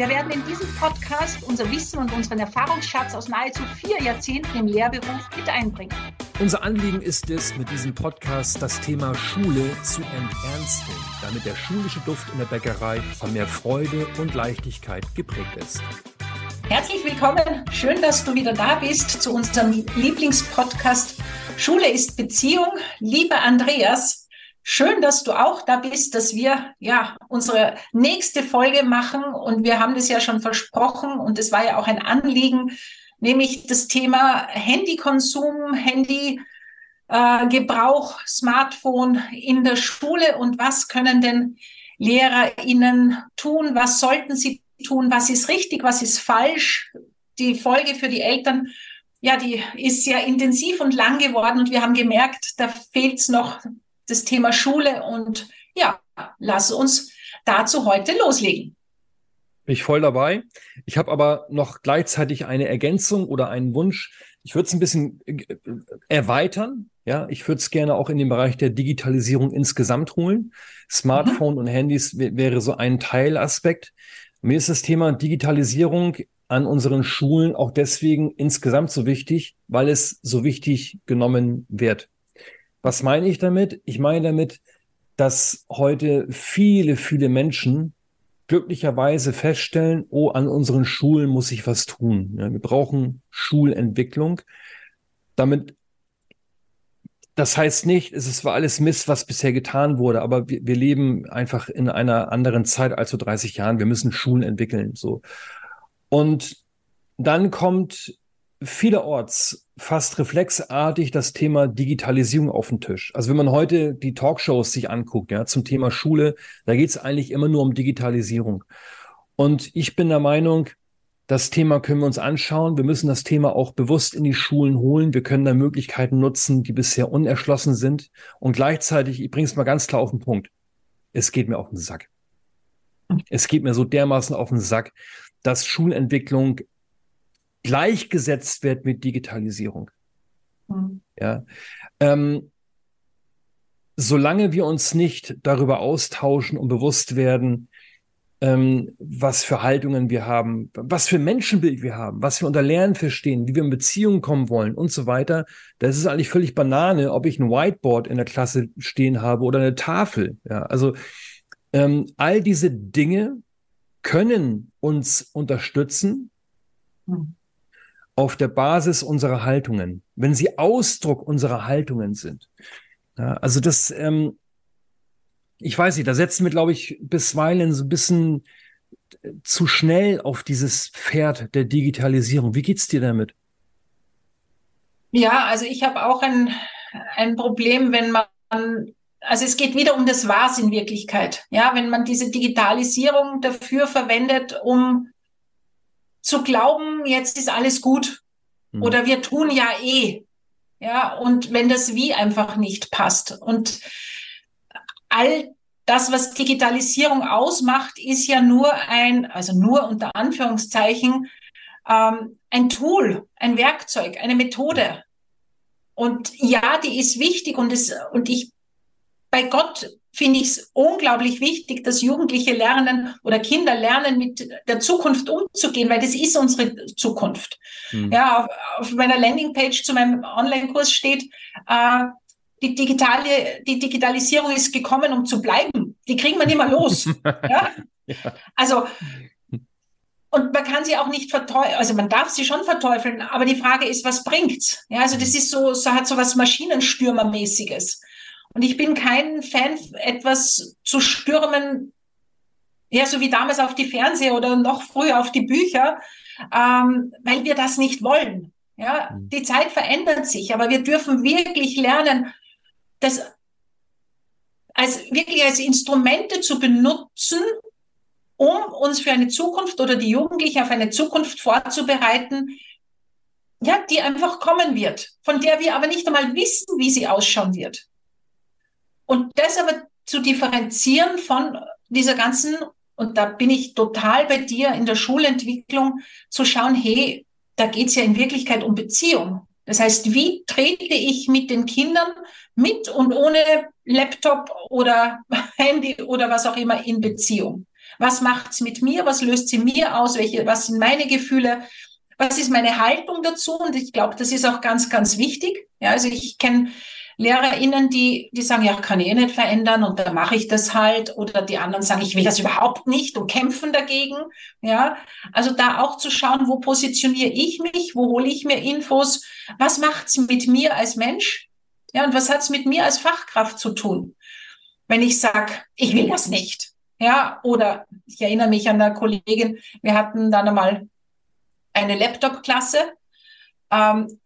Wir werden in diesem Podcast unser Wissen und unseren Erfahrungsschatz aus nahezu vier Jahrzehnten im Lehrberuf mit einbringen. Unser Anliegen ist es, mit diesem Podcast das Thema Schule zu enternsten, damit der schulische Duft in der Bäckerei von mehr Freude und Leichtigkeit geprägt ist. Herzlich willkommen. Schön, dass du wieder da bist zu unserem Lieblingspodcast Schule ist Beziehung. Lieber Andreas, schön, dass du auch da bist, dass wir ja unsere nächste Folge machen. Und wir haben das ja schon versprochen. Und es war ja auch ein Anliegen, nämlich das Thema Handykonsum, Handygebrauch, äh, Smartphone in der Schule. Und was können denn LehrerInnen tun, was sollten sie tun, was ist richtig, was ist falsch. Die Folge für die Eltern, ja, die ist sehr intensiv und lang geworden. Und wir haben gemerkt, da fehlt es noch das Thema Schule und ja, lass uns dazu heute loslegen. Bin ich voll dabei. Ich habe aber noch gleichzeitig eine Ergänzung oder einen Wunsch. Ich würde es ein bisschen äh, erweitern. Ja, ich würde es gerne auch in den Bereich der Digitalisierung insgesamt holen. Smartphone mhm. und Handys wäre so ein Teilaspekt. Mir ist das Thema Digitalisierung an unseren Schulen auch deswegen insgesamt so wichtig, weil es so wichtig genommen wird. Was meine ich damit? Ich meine damit, dass heute viele, viele Menschen glücklicherweise feststellen, oh, an unseren Schulen muss ich was tun. Ja, wir brauchen Schulentwicklung. Damit, das heißt nicht, es zwar alles Mist, was bisher getan wurde, aber wir, wir leben einfach in einer anderen Zeit als vor 30 Jahren. Wir müssen Schulen entwickeln, so. Und dann kommt vielerorts fast reflexartig das Thema Digitalisierung auf den Tisch. Also wenn man heute die Talkshows sich anguckt, ja, zum Thema Schule, da geht es eigentlich immer nur um Digitalisierung. Und ich bin der Meinung, das Thema können wir uns anschauen. Wir müssen das Thema auch bewusst in die Schulen holen. Wir können da Möglichkeiten nutzen, die bisher unerschlossen sind. Und gleichzeitig, ich bringe es mal ganz klar auf den Punkt. Es geht mir auf den Sack. Es geht mir so dermaßen auf den Sack, dass Schulentwicklung gleichgesetzt wird mit Digitalisierung. Mhm. Ja. Ähm, solange wir uns nicht darüber austauschen und bewusst werden, ähm, was für Haltungen wir haben, was für Menschenbild wir haben, was wir unter Lernen verstehen, wie wir in Beziehungen kommen wollen und so weiter, das ist eigentlich völlig Banane, ob ich ein Whiteboard in der Klasse stehen habe oder eine Tafel. Ja, also ähm, all diese Dinge können uns unterstützen, mhm auf der Basis unserer Haltungen, wenn sie Ausdruck unserer Haltungen sind. Ja, also das, ähm, ich weiß nicht, da setzen wir, glaube ich, bisweilen so ein bisschen zu schnell auf dieses Pferd der Digitalisierung. Wie geht's dir damit? Ja, also ich habe auch ein, ein Problem, wenn man, also es geht wieder um das Was in Wirklichkeit. Ja, wenn man diese Digitalisierung dafür verwendet, um zu glauben, jetzt ist alles gut mhm. oder wir tun ja eh. Ja, und wenn das Wie einfach nicht passt. Und all das, was Digitalisierung ausmacht, ist ja nur ein, also nur unter Anführungszeichen, ähm, ein Tool, ein Werkzeug, eine Methode. Und ja, die ist wichtig und, es, und ich, bei Gott finde ich es unglaublich wichtig, dass Jugendliche lernen oder Kinder lernen, mit der Zukunft umzugehen, weil das ist unsere Zukunft. Mhm. Ja, auf, auf, meiner Landingpage zu meinem Online-Kurs steht, äh, die digitale, die Digitalisierung ist gekommen, um zu bleiben. Die kriegen wir nicht mehr los. ja? ja? Also, und man kann sie auch nicht verteufeln, also man darf sie schon verteufeln, aber die Frage ist, was bringt's? Ja, also das ist so, so hat so was Maschinenstürmermäßiges. Und ich bin kein Fan, etwas zu stürmen, ja, so wie damals auf die Fernseher oder noch früher auf die Bücher, ähm, weil wir das nicht wollen. Ja, mhm. die Zeit verändert sich, aber wir dürfen wirklich lernen, das als wirklich als Instrumente zu benutzen, um uns für eine Zukunft oder die Jugendlichen auf eine Zukunft vorzubereiten, ja, die einfach kommen wird, von der wir aber nicht einmal wissen, wie sie ausschauen wird. Und das aber zu differenzieren von dieser ganzen, und da bin ich total bei dir in der Schulentwicklung, zu schauen, hey, da geht es ja in Wirklichkeit um Beziehung. Das heißt, wie trete ich mit den Kindern mit und ohne Laptop oder Handy oder was auch immer in Beziehung? Was macht's mit mir? Was löst sie mir aus? Welche, was sind meine Gefühle? Was ist meine Haltung dazu? Und ich glaube, das ist auch ganz, ganz wichtig. Ja, also ich kenne LehrerInnen, die, die sagen, ja, kann ich eh nicht verändern und dann mache ich das halt. Oder die anderen sagen, ich will das überhaupt nicht und kämpfen dagegen. Ja, also da auch zu schauen, wo positioniere ich mich, wo hole ich mir Infos, was macht's mit mir als Mensch? Ja, und was hat's mit mir als Fachkraft zu tun? Wenn ich sag, ich will das nicht. Ja, oder ich erinnere mich an eine Kollegin, wir hatten dann einmal eine Laptop-Klasse ähm,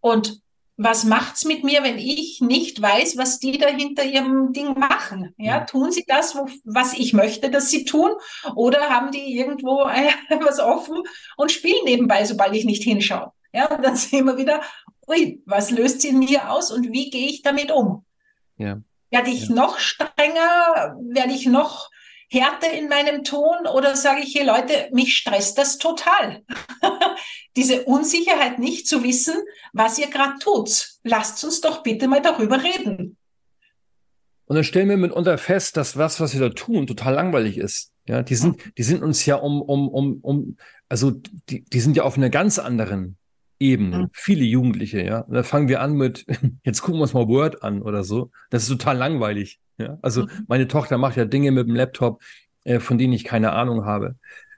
und was macht's mit mir, wenn ich nicht weiß, was die da hinter ihrem Ding machen? Ja, tun sie das, wo, was ich möchte, dass sie tun? Oder haben die irgendwo äh, was offen und spielen nebenbei, sobald ich nicht hinschaue? Ja, und dann sehen wir wieder, ui, was löst sie in mir aus und wie gehe ich damit um? Ja. Werde ich ja. noch strenger? Werde ich noch Härte in meinem Ton oder sage ich, hier Leute, mich stresst das total. Diese Unsicherheit nicht zu wissen, was ihr gerade tut. Lasst uns doch bitte mal darüber reden. Und dann stellen wir mitunter fest, dass was, was wir da tun, total langweilig ist. Ja, die sind, die sind uns ja um, um, um, um, also die, die sind ja auf einer ganz anderen Ebene. Mhm. Viele Jugendliche, ja. Und da fangen wir an mit, jetzt gucken wir uns mal Word an oder so. Das ist total langweilig. Ja? Also mhm. meine Tochter macht ja Dinge mit dem Laptop, äh, von denen ich keine Ahnung habe.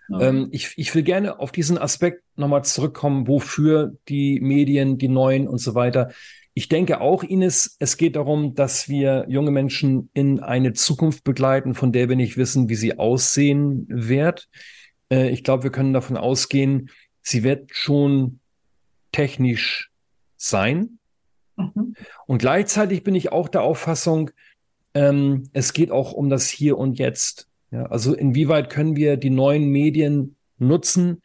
Mhm. Ähm, ich, ich will gerne auf diesen Aspekt nochmal zurückkommen, wofür die Medien, die neuen und so weiter. Ich denke auch, Ines, es geht darum, dass wir junge Menschen in eine Zukunft begleiten, von der wir nicht wissen, wie sie aussehen wird. Äh, ich glaube, wir können davon ausgehen, sie wird schon technisch sein. Mhm. Und gleichzeitig bin ich auch der Auffassung, ähm, es geht auch um das Hier und Jetzt. Ja, also inwieweit können wir die neuen Medien nutzen,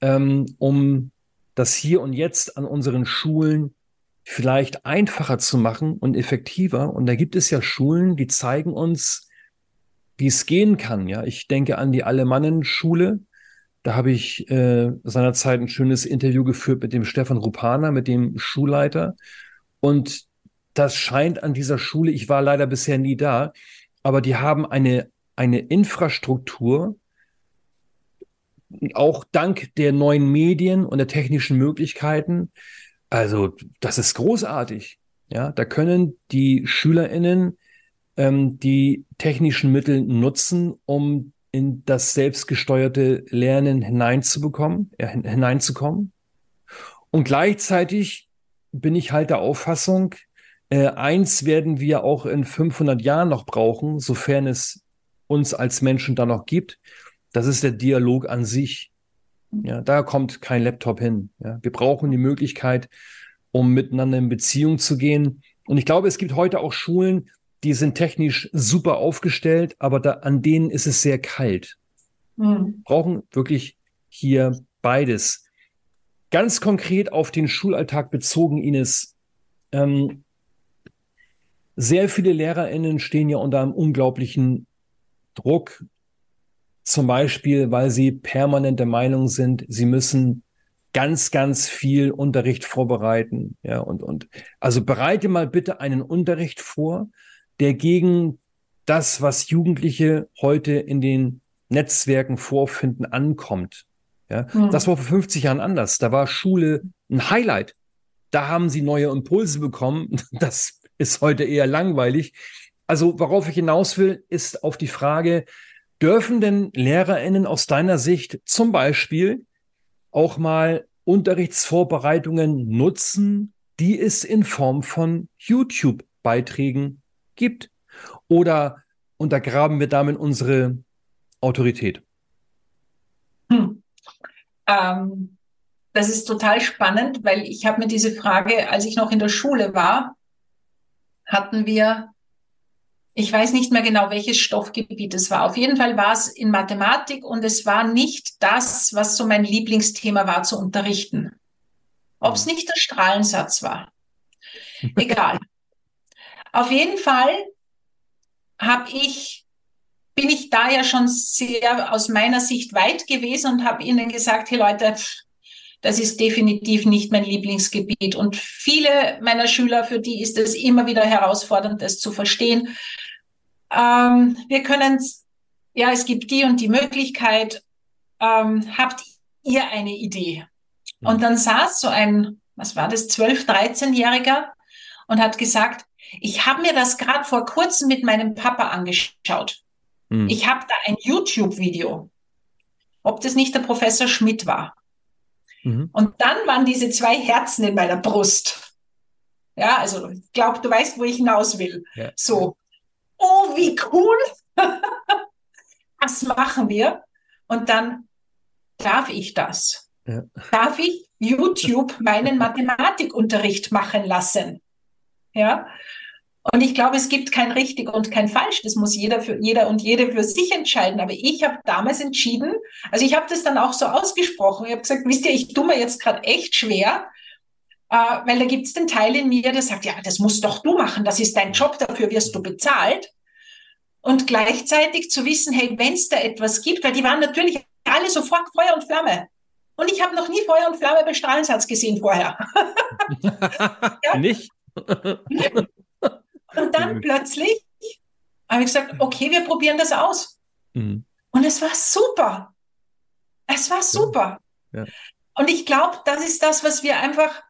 ähm, um das Hier und Jetzt an unseren Schulen vielleicht einfacher zu machen und effektiver. Und da gibt es ja Schulen, die zeigen uns, wie es gehen kann. Ja, ich denke an die Alemannen-Schule. Da habe ich äh, seinerzeit ein schönes Interview geführt mit dem Stefan Rupana, mit dem Schulleiter. Und das scheint an dieser Schule, ich war leider bisher nie da, aber die haben eine, eine Infrastruktur, auch dank der neuen Medien und der technischen Möglichkeiten. Also, das ist großartig. Ja, da können die SchülerInnen ähm, die technischen Mittel nutzen, um in das selbstgesteuerte Lernen hineinzubekommen, äh, hineinzukommen. Und gleichzeitig bin ich halt der Auffassung, äh, eins werden wir auch in 500 Jahren noch brauchen, sofern es uns als Menschen da noch gibt. Das ist der Dialog an sich. Ja, da kommt kein Laptop hin. Ja, wir brauchen die Möglichkeit, um miteinander in Beziehung zu gehen. Und ich glaube, es gibt heute auch Schulen, die sind technisch super aufgestellt, aber da, an denen ist es sehr kalt. Mhm. Brauchen wirklich hier beides. Ganz konkret auf den Schulalltag bezogen, Ines. Ähm, sehr viele LehrerInnen stehen ja unter einem unglaublichen Druck, zum Beispiel, weil sie permanent der Meinung sind, sie müssen ganz, ganz viel Unterricht vorbereiten. Ja, und, und also bereite mal bitte einen Unterricht vor, der gegen das, was Jugendliche heute in den Netzwerken vorfinden, ankommt. Ja, mhm. das war vor 50 Jahren anders. Da war Schule ein Highlight. Da haben sie neue Impulse bekommen. Das ist heute eher langweilig. Also worauf ich hinaus will, ist auf die Frage, dürfen denn Lehrerinnen aus deiner Sicht zum Beispiel auch mal Unterrichtsvorbereitungen nutzen, die es in Form von YouTube-Beiträgen gibt? Oder untergraben wir damit unsere Autorität? Hm. Ähm, das ist total spannend, weil ich habe mir diese Frage, als ich noch in der Schule war, hatten wir, ich weiß nicht mehr genau, welches Stoffgebiet es war. Auf jeden Fall war es in Mathematik und es war nicht das, was so mein Lieblingsthema war zu unterrichten. Ob es nicht der Strahlensatz war. Egal. Auf jeden Fall habe ich bin ich da ja schon sehr aus meiner Sicht weit gewesen und habe ihnen gesagt, hey Leute, das ist definitiv nicht mein Lieblingsgebiet. Und viele meiner Schüler, für die ist es immer wieder herausfordernd, das zu verstehen. Ähm, wir können, ja, es gibt die und die Möglichkeit. Ähm, habt ihr eine Idee? Und dann saß so ein, was war das, 12-, 13-Jähriger und hat gesagt, ich habe mir das gerade vor kurzem mit meinem Papa angeschaut. Mhm. Ich habe da ein YouTube-Video, ob das nicht der Professor Schmidt war. Mhm. Und dann waren diese zwei Herzen in meiner Brust. Ja, also ich glaube, du weißt, wo ich hinaus will. Ja. So, oh, wie cool. das machen wir. Und dann darf ich das. Ja. Darf ich YouTube meinen Mathematikunterricht machen lassen? Ja. Und ich glaube, es gibt kein richtig und kein falsch. Das muss jeder für jeder und jede für sich entscheiden. Aber ich habe damals entschieden, also ich habe das dann auch so ausgesprochen. Ich habe gesagt, wisst ihr, ich tue mir jetzt gerade echt schwer, äh, weil da gibt es den Teil in mir, der sagt, ja, das musst doch du machen. Das ist dein Job, dafür wirst du bezahlt. Und gleichzeitig zu wissen, hey, wenn es da etwas gibt, weil die waren natürlich alle sofort Feuer und Flamme. Und ich habe noch nie Feuer und Flamme bei Strahlensatz gesehen vorher. ja? Nicht? Und dann mhm. plötzlich habe ich gesagt, okay, wir probieren das aus. Mhm. Und es war super. Es war super. Ja. Und ich glaube, das ist das, was wir einfach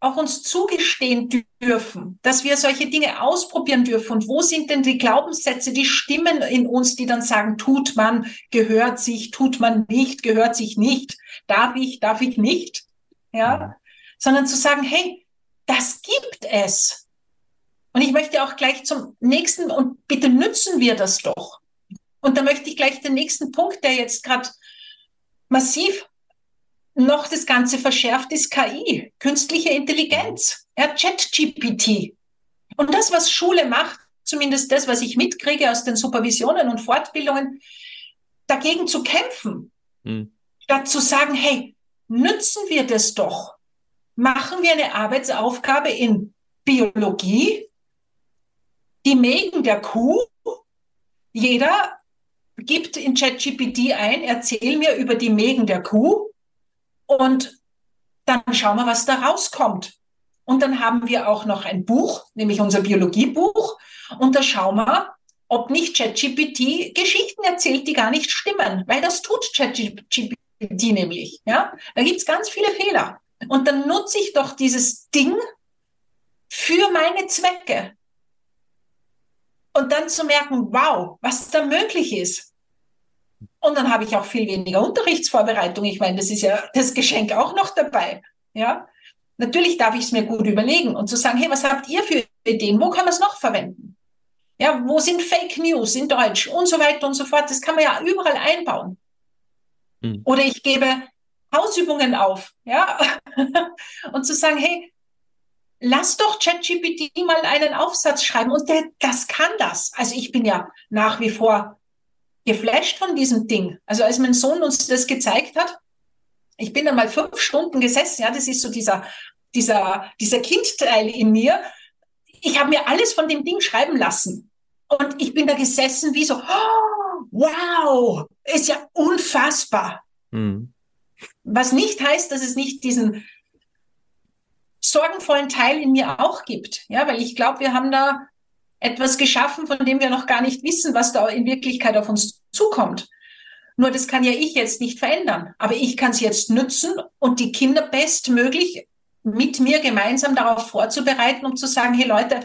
auch uns zugestehen dürfen, dass wir solche Dinge ausprobieren dürfen. Und wo sind denn die Glaubenssätze, die Stimmen in uns, die dann sagen, tut man, gehört sich, tut man nicht, gehört sich nicht, darf ich, darf ich nicht, ja, mhm. sondern zu sagen, hey, das gibt es. Und ich möchte auch gleich zum nächsten, und bitte nützen wir das doch. Und da möchte ich gleich den nächsten Punkt, der jetzt gerade massiv noch das Ganze verschärft, ist KI, künstliche Intelligenz, ja, ChatGPT. Und das, was Schule macht, zumindest das, was ich mitkriege aus den Supervisionen und Fortbildungen, dagegen zu kämpfen, hm. statt zu sagen, hey, nützen wir das doch. Machen wir eine Arbeitsaufgabe in Biologie, die Mägen der Kuh. Jeder gibt in ChatGPT ein, erzähl mir über die Mägen der Kuh und dann schauen wir, was da rauskommt. Und dann haben wir auch noch ein Buch, nämlich unser Biologiebuch. Und da schauen wir, ob nicht ChatGPT Geschichten erzählt, die gar nicht stimmen, weil das tut ChatGPT nämlich. Ja, da gibt's ganz viele Fehler. Und dann nutze ich doch dieses Ding für meine Zwecke und dann zu merken, wow, was da möglich ist. Und dann habe ich auch viel weniger Unterrichtsvorbereitung. Ich meine, das ist ja das Geschenk auch noch dabei. Ja, natürlich darf ich es mir gut überlegen und zu sagen, hey, was habt ihr für Ideen? Wo kann man es noch verwenden? Ja, wo sind Fake News in Deutsch und so weiter und so fort? Das kann man ja überall einbauen. Hm. Oder ich gebe Hausübungen auf, ja, und zu sagen, hey, lass doch ChatGPT mal einen Aufsatz schreiben und der, das kann das. Also ich bin ja nach wie vor geflasht von diesem Ding. Also als mein Sohn uns das gezeigt hat, ich bin dann mal fünf Stunden gesessen, ja, das ist so dieser, dieser, dieser Kindteil in mir. Ich habe mir alles von dem Ding schreiben lassen. Und ich bin da gesessen wie so, oh, wow, ist ja unfassbar. Mhm. Was nicht heißt, dass es nicht diesen sorgenvollen Teil in mir auch gibt. Ja, weil ich glaube, wir haben da etwas geschaffen, von dem wir noch gar nicht wissen, was da in Wirklichkeit auf uns zukommt. Nur das kann ja ich jetzt nicht verändern. Aber ich kann es jetzt nützen und die Kinder bestmöglich mit mir gemeinsam darauf vorzubereiten, um zu sagen, hey Leute,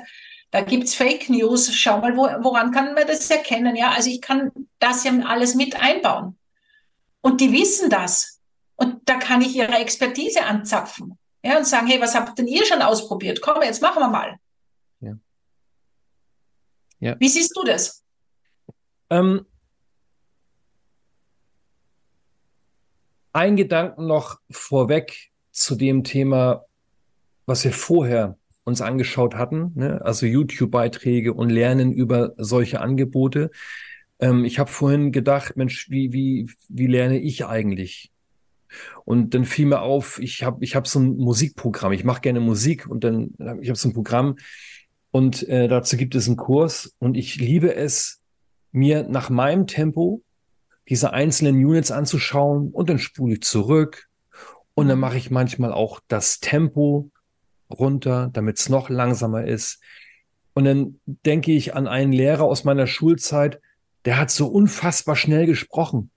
da gibt's Fake News, schau mal, wo, woran kann man das erkennen? Ja, also ich kann das ja alles mit einbauen. Und die wissen das. Und da kann ich ihre Expertise anzapfen. Ja, und sagen, hey, was habt denn ihr schon ausprobiert? Komm, jetzt machen wir mal. Ja. ja. Wie siehst du das? Ähm, ein Gedanken noch vorweg zu dem Thema, was wir vorher uns angeschaut hatten, ne? also YouTube-Beiträge und Lernen über solche Angebote. Ähm, ich habe vorhin gedacht, Mensch, wie, wie, wie lerne ich eigentlich? Und dann fiel mir auf, ich habe ich hab so ein Musikprogramm. Ich mache gerne Musik und dann ich habe so ein Programm und äh, dazu gibt es einen Kurs und ich liebe es, mir nach meinem Tempo diese einzelnen Units anzuschauen und dann spule ich zurück und dann mache ich manchmal auch das Tempo runter, damit es noch langsamer ist. Und dann denke ich an einen Lehrer aus meiner Schulzeit, der hat so unfassbar schnell gesprochen.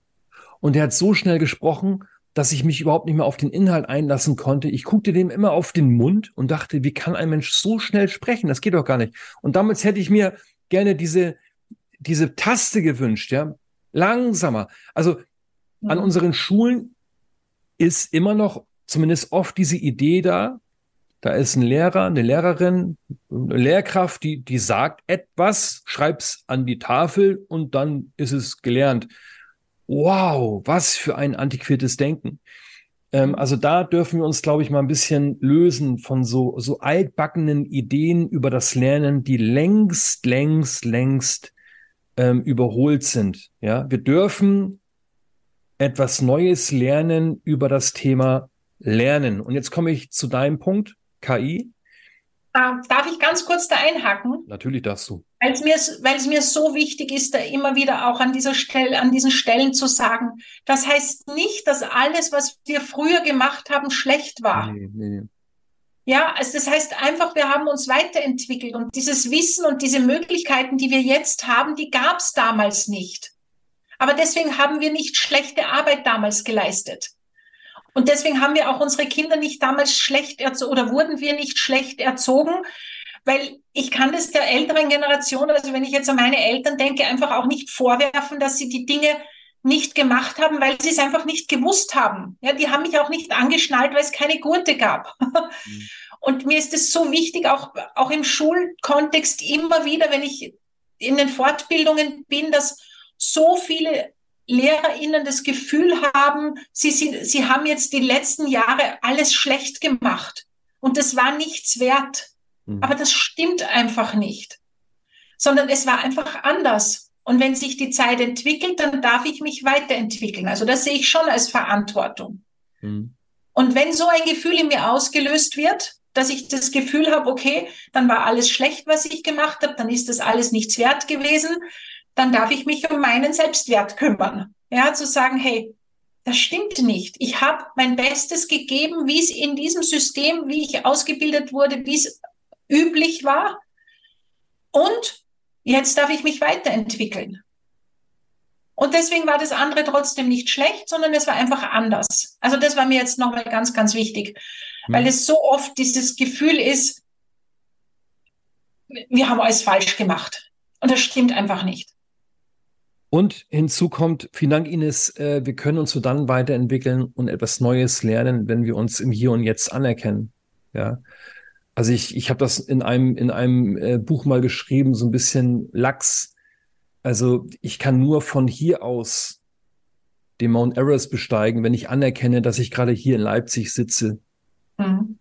Und der hat so schnell gesprochen, dass ich mich überhaupt nicht mehr auf den Inhalt einlassen konnte. Ich guckte dem immer auf den Mund und dachte, wie kann ein Mensch so schnell sprechen? Das geht doch gar nicht. Und damals hätte ich mir gerne diese, diese Taste gewünscht, ja. Langsamer. Also an mhm. unseren Schulen ist immer noch zumindest oft diese Idee da, da ist ein Lehrer, eine Lehrerin, eine Lehrkraft, die, die sagt etwas, schreibt's an die Tafel und dann ist es gelernt. Wow, was für ein antiquiertes Denken. Ähm, also da dürfen wir uns, glaube ich, mal ein bisschen lösen von so, so altbackenen Ideen über das Lernen, die längst, längst, längst ähm, überholt sind. Ja, wir dürfen etwas Neues lernen über das Thema Lernen. Und jetzt komme ich zu deinem Punkt. KI? darf ich ganz kurz da einhaken? Natürlich darfst du. Weil es mir, weil es mir so wichtig ist, da immer wieder auch an dieser Stelle, an diesen Stellen zu sagen. Das heißt nicht, dass alles, was wir früher gemacht haben, schlecht war. Nee, nee. Ja, also das heißt einfach, wir haben uns weiterentwickelt und dieses Wissen und diese Möglichkeiten, die wir jetzt haben, die gab es damals nicht. Aber deswegen haben wir nicht schlechte Arbeit damals geleistet. Und deswegen haben wir auch unsere Kinder nicht damals schlecht erzogen oder wurden wir nicht schlecht erzogen, weil ich kann das der älteren Generation, also wenn ich jetzt an meine Eltern denke, einfach auch nicht vorwerfen, dass sie die Dinge nicht gemacht haben, weil sie es einfach nicht gewusst haben. Ja, die haben mich auch nicht angeschnallt, weil es keine Gurte gab. Mhm. Und mir ist es so wichtig, auch, auch im Schulkontext immer wieder, wenn ich in den Fortbildungen bin, dass so viele LehrerInnen das Gefühl haben, sie, sie, sie haben jetzt die letzten Jahre alles schlecht gemacht und das war nichts wert. Mhm. Aber das stimmt einfach nicht, sondern es war einfach anders. Und wenn sich die Zeit entwickelt, dann darf ich mich weiterentwickeln. Also das sehe ich schon als Verantwortung. Mhm. Und wenn so ein Gefühl in mir ausgelöst wird, dass ich das Gefühl habe, okay, dann war alles schlecht, was ich gemacht habe, dann ist das alles nichts wert gewesen, dann darf ich mich um meinen Selbstwert kümmern. Ja, zu sagen, hey, das stimmt nicht. Ich habe mein Bestes gegeben, wie es in diesem System, wie ich ausgebildet wurde, wie es üblich war. Und jetzt darf ich mich weiterentwickeln. Und deswegen war das andere trotzdem nicht schlecht, sondern es war einfach anders. Also das war mir jetzt nochmal ganz, ganz wichtig, mhm. weil es so oft dieses Gefühl ist, wir haben alles falsch gemacht. Und das stimmt einfach nicht. Und hinzu kommt, vielen Dank, Ines, äh, wir können uns so dann weiterentwickeln und etwas Neues lernen, wenn wir uns im Hier und Jetzt anerkennen. Ja. Also ich, ich habe das in einem, in einem äh, Buch mal geschrieben, so ein bisschen lax. Also ich kann nur von hier aus den Mount Everest besteigen, wenn ich anerkenne, dass ich gerade hier in Leipzig sitze. Mhm.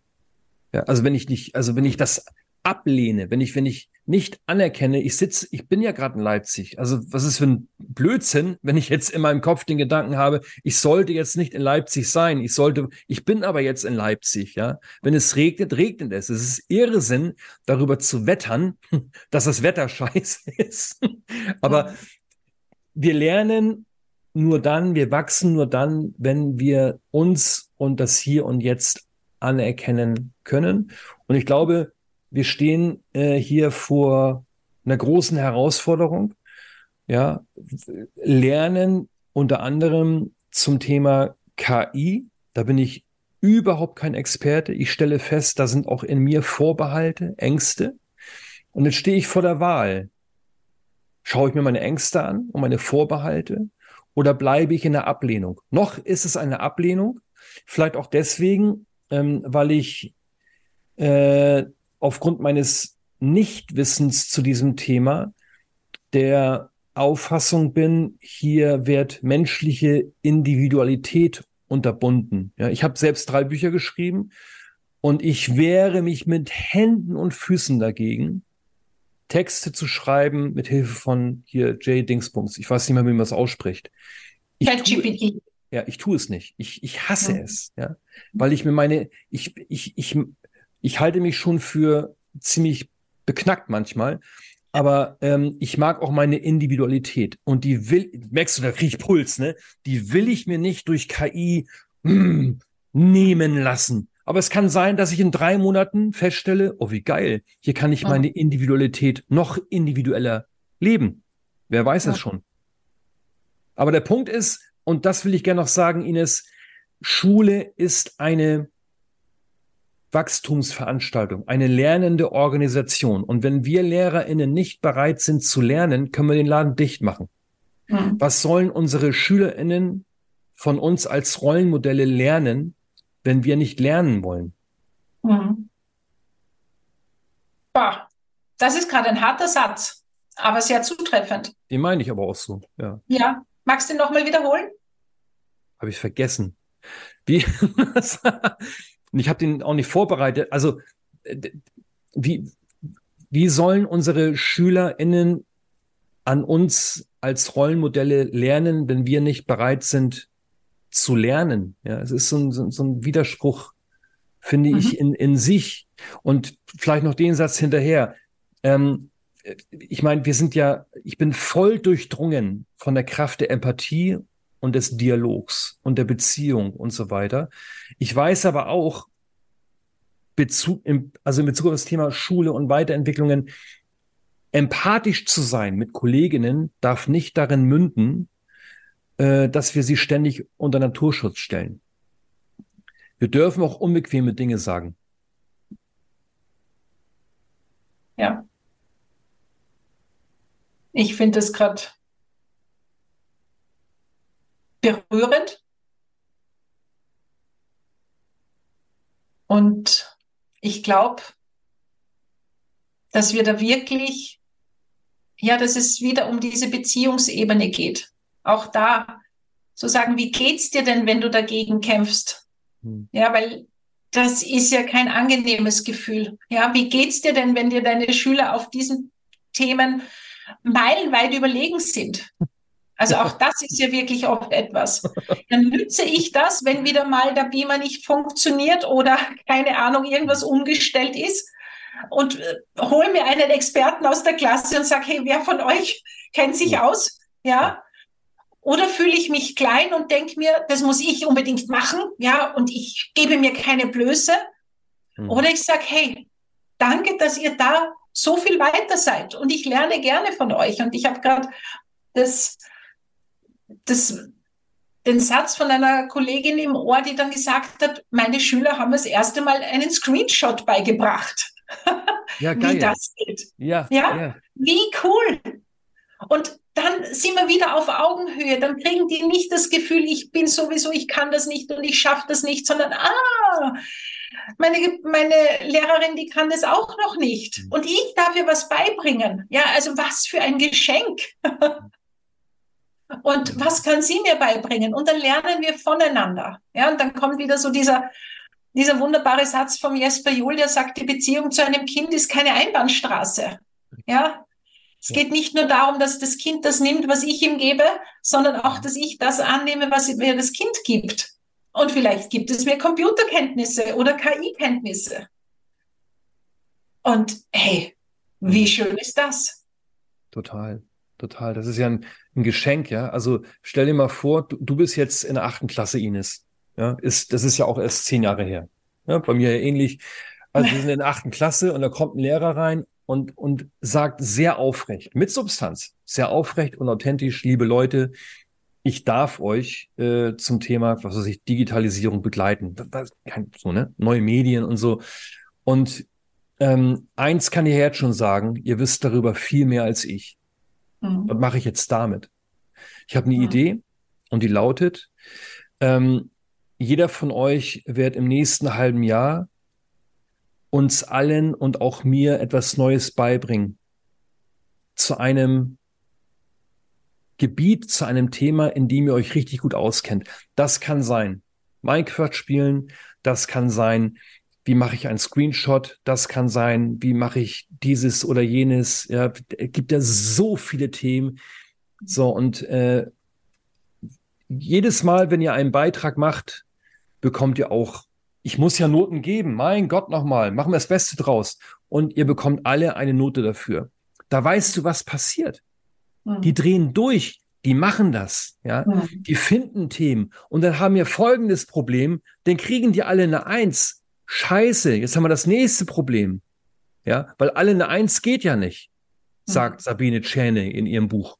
Ja, also wenn ich nicht, also wenn ich das ablehne, wenn ich, wenn ich nicht anerkenne, ich sitze, ich bin ja gerade in Leipzig. Also was ist für ein Blödsinn, wenn ich jetzt in meinem Kopf den Gedanken habe, ich sollte jetzt nicht in Leipzig sein. Ich sollte, ich bin aber jetzt in Leipzig, ja. Wenn es regnet, regnet es. Es ist Irrsinn, darüber zu wettern, dass das Wetter scheiße ist. aber wir lernen nur dann, wir wachsen nur dann, wenn wir uns und das Hier und Jetzt anerkennen können. Und ich glaube, wir stehen äh, hier vor einer großen Herausforderung. Ja, lernen unter anderem zum Thema KI. Da bin ich überhaupt kein Experte. Ich stelle fest, da sind auch in mir Vorbehalte, Ängste. Und jetzt stehe ich vor der Wahl. Schaue ich mir meine Ängste an und meine Vorbehalte oder bleibe ich in der Ablehnung? Noch ist es eine Ablehnung, vielleicht auch deswegen, ähm, weil ich äh, aufgrund meines Nichtwissens zu diesem Thema der Auffassung bin, hier wird menschliche Individualität unterbunden. Ja, ich habe selbst drei Bücher geschrieben und ich wehre mich mit Händen und Füßen dagegen, Texte zu schreiben mit Hilfe von hier Jay Dingsbums. Ich weiß nicht mehr, wie man es ausspricht. Ich tue, ja, ich tue es nicht. Ich, ich hasse ja. es, ja, weil ich mir meine, ich, ich, ich, ich halte mich schon für ziemlich beknackt manchmal, aber ähm, ich mag auch meine Individualität und die will, merkst du, da kriege ich Puls, ne? Die will ich mir nicht durch KI mm, nehmen lassen. Aber es kann sein, dass ich in drei Monaten feststelle, oh wie geil, hier kann ich meine Individualität noch individueller leben. Wer weiß ja. es schon. Aber der Punkt ist, und das will ich gerne noch sagen, Ines, Schule ist eine Wachstumsveranstaltung, eine lernende Organisation. Und wenn wir LehrerInnen nicht bereit sind zu lernen, können wir den Laden dicht machen. Mhm. Was sollen unsere SchülerInnen von uns als Rollenmodelle lernen, wenn wir nicht lernen wollen? Mhm. Boah, das ist gerade ein harter Satz, aber sehr zutreffend. Den meine ich aber auch so, ja. Ja. Magst du ihn nochmal wiederholen? Habe ich vergessen. Wie? Und ich habe den auch nicht vorbereitet. Also, wie, wie sollen unsere SchülerInnen an uns als Rollenmodelle lernen, wenn wir nicht bereit sind zu lernen? Ja, es ist so ein, so, ein Widerspruch, finde mhm. ich, in, in sich. Und vielleicht noch den Satz hinterher. Ähm, ich meine, wir sind ja, ich bin voll durchdrungen von der Kraft der Empathie und des Dialogs und der Beziehung und so weiter. Ich weiß aber auch, Bezug, also in Bezug auf das Thema Schule und Weiterentwicklungen, empathisch zu sein mit Kolleginnen darf nicht darin münden, äh, dass wir sie ständig unter Naturschutz stellen. Wir dürfen auch unbequeme Dinge sagen. Ja. Ich finde es gerade berührend. Und ich glaube, dass wir da wirklich, ja, dass es wieder um diese Beziehungsebene geht. Auch da zu sagen, wie geht's dir denn, wenn du dagegen kämpfst? Hm. Ja, weil das ist ja kein angenehmes Gefühl. Ja, wie geht's dir denn, wenn dir deine Schüler auf diesen Themen meilenweit überlegen sind? Also auch das ist ja wirklich oft etwas. Dann nütze ich das, wenn wieder mal der Beamer nicht funktioniert oder keine Ahnung, irgendwas umgestellt ist und äh, hole mir einen Experten aus der Klasse und sage, hey, wer von euch kennt sich aus? Ja. Oder fühle ich mich klein und denke mir, das muss ich unbedingt machen, ja, und ich gebe mir keine Blöße. Mhm. Oder ich sage, hey, danke, dass ihr da so viel weiter seid und ich lerne gerne von euch. Und ich habe gerade das das, den Satz von einer Kollegin im Ohr, die dann gesagt hat, meine Schüler haben das erste Mal einen Screenshot beigebracht. Ja, geil. Wie das geht. Ja, ja, ja. Wie cool. Und dann sind wir wieder auf Augenhöhe. Dann kriegen die nicht das Gefühl, ich bin sowieso, ich kann das nicht und ich schaffe das nicht, sondern ah, meine, meine Lehrerin, die kann das auch noch nicht. Mhm. Und ich darf ihr was beibringen. Ja, also was für ein Geschenk. Und was kann sie mir beibringen? Und dann lernen wir voneinander. Ja, und dann kommt wieder so dieser, dieser wunderbare Satz vom Jesper Juhl, der sagt, die Beziehung zu einem Kind ist keine Einbahnstraße. Ja, es geht nicht nur darum, dass das Kind das nimmt, was ich ihm gebe, sondern auch, dass ich das annehme, was mir das Kind gibt. Und vielleicht gibt es mir Computerkenntnisse oder KI-Kenntnisse. Und hey, wie schön ist das? Total, total. Das ist ja ein, ein Geschenk, ja. Also stell dir mal vor, du, du bist jetzt in der achten Klasse, Ines. Ja, ist, das ist ja auch erst zehn Jahre her. Ja, bei mir ja ähnlich. Also wir sind in der achten Klasse und da kommt ein Lehrer rein und, und sagt sehr aufrecht, mit Substanz, sehr aufrecht und authentisch, liebe Leute, ich darf euch äh, zum Thema, was weiß ich, Digitalisierung begleiten. Das, das, so, ne? Neue Medien und so. Und ähm, eins kann ich jetzt schon sagen, ihr wisst darüber viel mehr als ich. Mhm. Was mache ich jetzt damit? Ich habe eine mhm. Idee und die lautet, ähm, jeder von euch wird im nächsten halben Jahr uns allen und auch mir etwas Neues beibringen zu einem Gebiet, zu einem Thema, in dem ihr euch richtig gut auskennt. Das kann sein Minecraft spielen, das kann sein, wie mache ich einen Screenshot, das kann sein, wie mache ich dieses oder jenes. Ja, es gibt ja so viele Themen. So, und äh, jedes Mal, wenn ihr einen Beitrag macht, bekommt ihr auch, ich muss ja Noten geben, mein Gott nochmal, machen wir das Beste draus. Und ihr bekommt alle eine Note dafür. Da weißt du, was passiert. Mhm. Die drehen durch, die machen das, ja, mhm. die finden Themen und dann haben wir folgendes Problem, dann kriegen die alle eine Eins. Scheiße, jetzt haben wir das nächste Problem. Ja, weil alle eine Eins geht ja nicht, sagt mhm. Sabine Tschäne in ihrem Buch.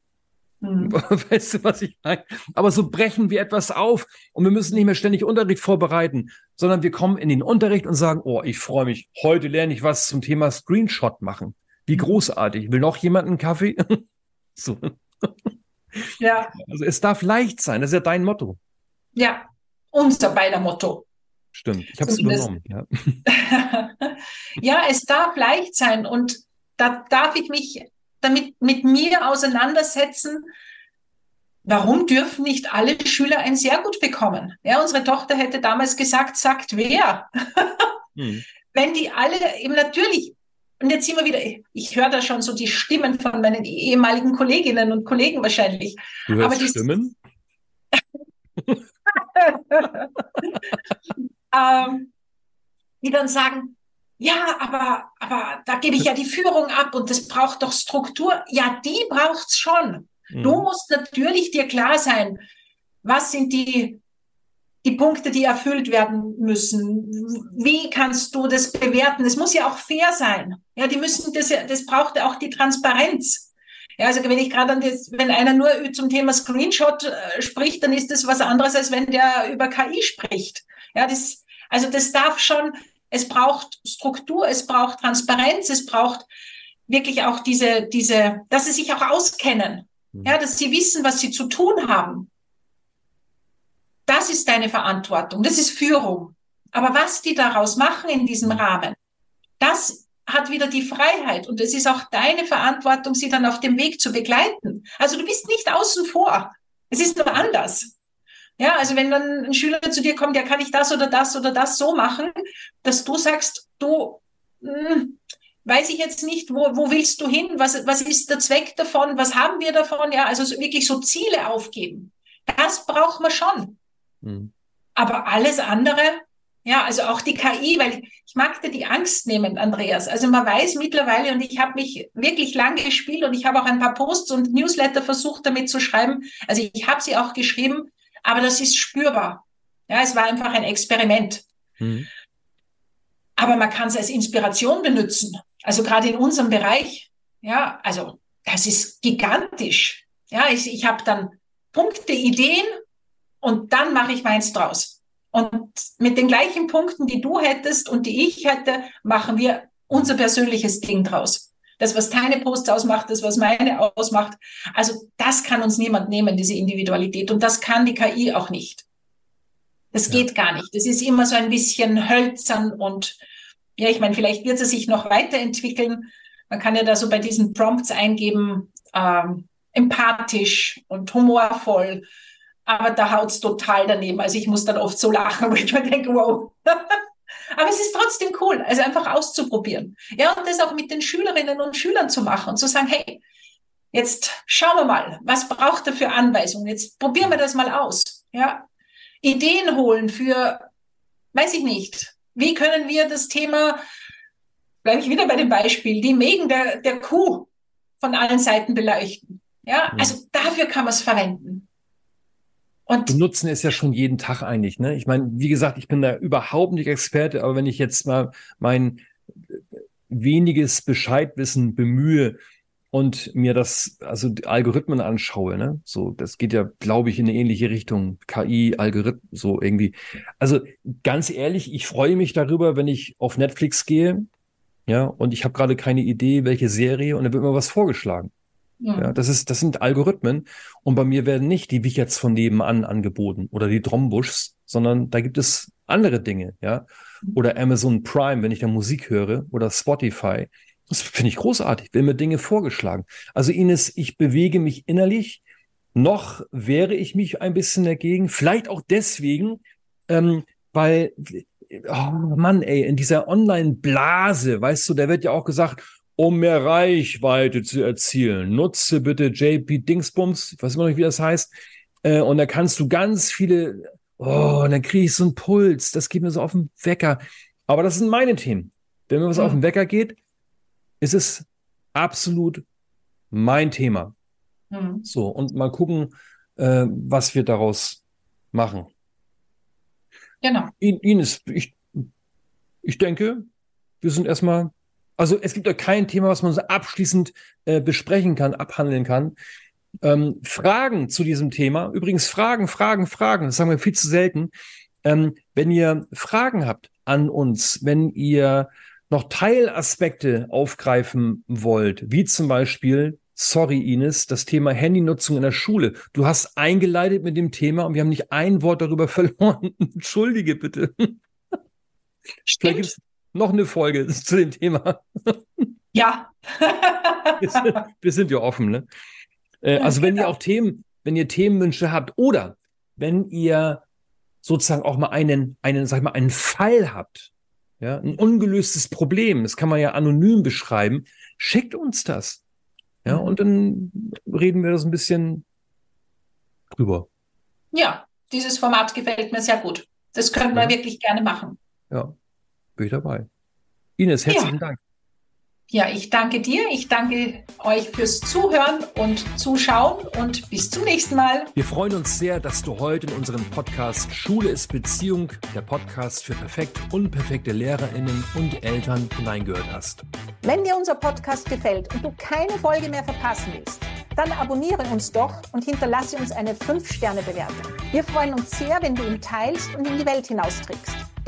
Mhm. Weißt du, was ich meine? Aber so brechen wir etwas auf und wir müssen nicht mehr ständig Unterricht vorbereiten, sondern wir kommen in den Unterricht und sagen, oh, ich freue mich, heute lerne ich was zum Thema Screenshot machen. Wie mhm. großartig. Will noch jemand einen Kaffee? so. Ja. Also es darf leicht sein, das ist ja dein Motto. Ja, unser beider Motto. Stimmt, ich habe es übernommen. Ja. ja, es darf leicht sein und da darf ich mich damit mit mir auseinandersetzen, warum dürfen nicht alle Schüler ein sehr gut bekommen? Ja, unsere Tochter hätte damals gesagt, sagt wer? Hm. Wenn die alle eben natürlich, und jetzt wir wieder, ich höre da schon so die Stimmen von meinen ehemaligen Kolleginnen und Kollegen wahrscheinlich. Du hörst Aber die Stimmen? ähm, die dann sagen, ja, aber, aber da gebe ich ja die Führung ab und das braucht doch Struktur. Ja, die braucht's schon. Mhm. Du musst natürlich dir klar sein, was sind die, die Punkte, die erfüllt werden müssen. Wie kannst du das bewerten? Es muss ja auch fair sein. Ja, die müssen das, das braucht ja auch die Transparenz. Ja, also wenn ich gerade an das, wenn einer nur zum Thema Screenshot äh, spricht, dann ist das was anderes, als wenn der über KI spricht. Ja, das, also das darf schon, es braucht Struktur, es braucht Transparenz, es braucht wirklich auch diese, diese, dass sie sich auch auskennen, mhm. ja, dass sie wissen, was sie zu tun haben. Das ist deine Verantwortung, das ist Führung. Aber was die daraus machen in diesem mhm. Rahmen, das hat wieder die Freiheit und es ist auch deine Verantwortung, sie dann auf dem Weg zu begleiten. Also du bist nicht außen vor. Es ist nur anders. Ja, also wenn dann ein Schüler zu dir kommt, ja, kann ich das oder das oder das so machen, dass du sagst, du, mh, hm, weiß ich jetzt nicht, wo, wo willst du hin? Was, was ist der Zweck davon? Was haben wir davon? Ja, also so, wirklich so Ziele aufgeben. Das braucht man schon. Mhm. Aber alles andere, ja, also auch die KI, weil ich mag dir die Angst nehmen, Andreas. Also man weiß mittlerweile, und ich habe mich wirklich lange gespielt und ich habe auch ein paar Posts und Newsletter versucht damit zu schreiben. Also ich habe sie auch geschrieben, aber das ist spürbar. Ja, es war einfach ein Experiment. Mhm. Aber man kann es als Inspiration benutzen. Also gerade in unserem Bereich. Ja, also das ist gigantisch. Ja, ich, ich habe dann Punkte, Ideen und dann mache ich meins draus. Und mit den gleichen Punkten, die du hättest und die ich hätte, machen wir unser persönliches Ding draus das, was deine Posts ausmacht, das, was meine ausmacht. Also das kann uns niemand nehmen, diese Individualität. Und das kann die KI auch nicht. Das ja. geht gar nicht. Das ist immer so ein bisschen hölzern und ja, ich meine, vielleicht wird es sich noch weiterentwickeln. Man kann ja da so bei diesen Prompts eingeben, ähm, empathisch und humorvoll. Aber da haut's total daneben. Also ich muss dann oft so lachen, wo ich mir denke, wow. Aber es ist trotzdem cool, also einfach auszuprobieren. Ja, und das auch mit den Schülerinnen und Schülern zu machen und zu sagen, hey, jetzt schauen wir mal, was braucht er für Anweisungen? Jetzt probieren wir das mal aus. Ja, Ideen holen für, weiß ich nicht, wie können wir das Thema, bleibe ich wieder bei dem Beispiel, die Mägen der, der Kuh von allen Seiten beleuchten. Ja, also dafür kann man es verwenden. Und benutzen es ja schon jeden Tag eigentlich. Ne? Ich meine, wie gesagt, ich bin da überhaupt nicht Experte, aber wenn ich jetzt mal mein weniges Bescheidwissen bemühe und mir das, also Algorithmen anschaue, ne? So, das geht ja, glaube ich, in eine ähnliche Richtung. KI, Algorithmen, so irgendwie. Also ganz ehrlich, ich freue mich darüber, wenn ich auf Netflix gehe, ja, und ich habe gerade keine Idee, welche Serie, und da wird mir was vorgeschlagen. Ja. ja, das ist, das sind Algorithmen. Und bei mir werden nicht die Wicherts von nebenan angeboten oder die Drombuschs, sondern da gibt es andere Dinge, ja. Oder Amazon Prime, wenn ich da Musik höre, oder Spotify. Das finde ich großartig, will mir Dinge vorgeschlagen. Also Ines, ich bewege mich innerlich. Noch wehre ich mich ein bisschen dagegen. Vielleicht auch deswegen, ähm, weil, oh Mann, ey, in dieser Online-Blase, weißt du, da wird ja auch gesagt, um mehr Reichweite zu erzielen, nutze bitte JP Dingsbums, ich weiß immer noch nicht, wie das heißt, äh, und da kannst du ganz viele, oh, und dann kriege ich so einen Puls, das geht mir so auf den Wecker. Aber das sind meine Themen. Wenn mir was mhm. auf den Wecker geht, ist es absolut mein Thema. Mhm. So, und mal gucken, äh, was wir daraus machen. Genau. Ines, ich, ich denke, wir sind erstmal, also es gibt ja kein Thema, was man so abschließend äh, besprechen kann, abhandeln kann. Ähm, Fragen zu diesem Thema, übrigens Fragen, Fragen, Fragen, das sagen wir viel zu selten. Ähm, wenn ihr Fragen habt an uns, wenn ihr noch Teilaspekte aufgreifen wollt, wie zum Beispiel, sorry Ines, das Thema Handynutzung in der Schule. Du hast eingeleitet mit dem Thema und wir haben nicht ein Wort darüber verloren. Entschuldige bitte. Es noch eine Folge zu dem Thema. Ja. wir, sind, wir, sind, ja offen, ne? Äh, also wenn ihr genau. auch Themen, wenn ihr Themenwünsche habt oder wenn ihr sozusagen auch mal einen, einen, sag ich mal, einen Fall habt, ja, ein ungelöstes Problem, das kann man ja anonym beschreiben, schickt uns das. Ja, mhm. und dann reden wir das ein bisschen drüber. Ja, dieses Format gefällt mir sehr gut. Das können ja. wir wirklich gerne machen. Ja, bin ich dabei. Ines, herzlichen ja. Dank. Ja, ich danke dir. Ich danke euch fürs Zuhören und Zuschauen und bis zum nächsten Mal. Wir freuen uns sehr, dass du heute in unserem Podcast Schule ist Beziehung, der Podcast für perfekt unperfekte LehrerInnen und Eltern hineingehört hast. Wenn dir unser Podcast gefällt und du keine Folge mehr verpassen willst, dann abonniere uns doch und hinterlasse uns eine 5-Sterne-Bewertung. Wir freuen uns sehr, wenn du ihn teilst und in die Welt hinausträgst.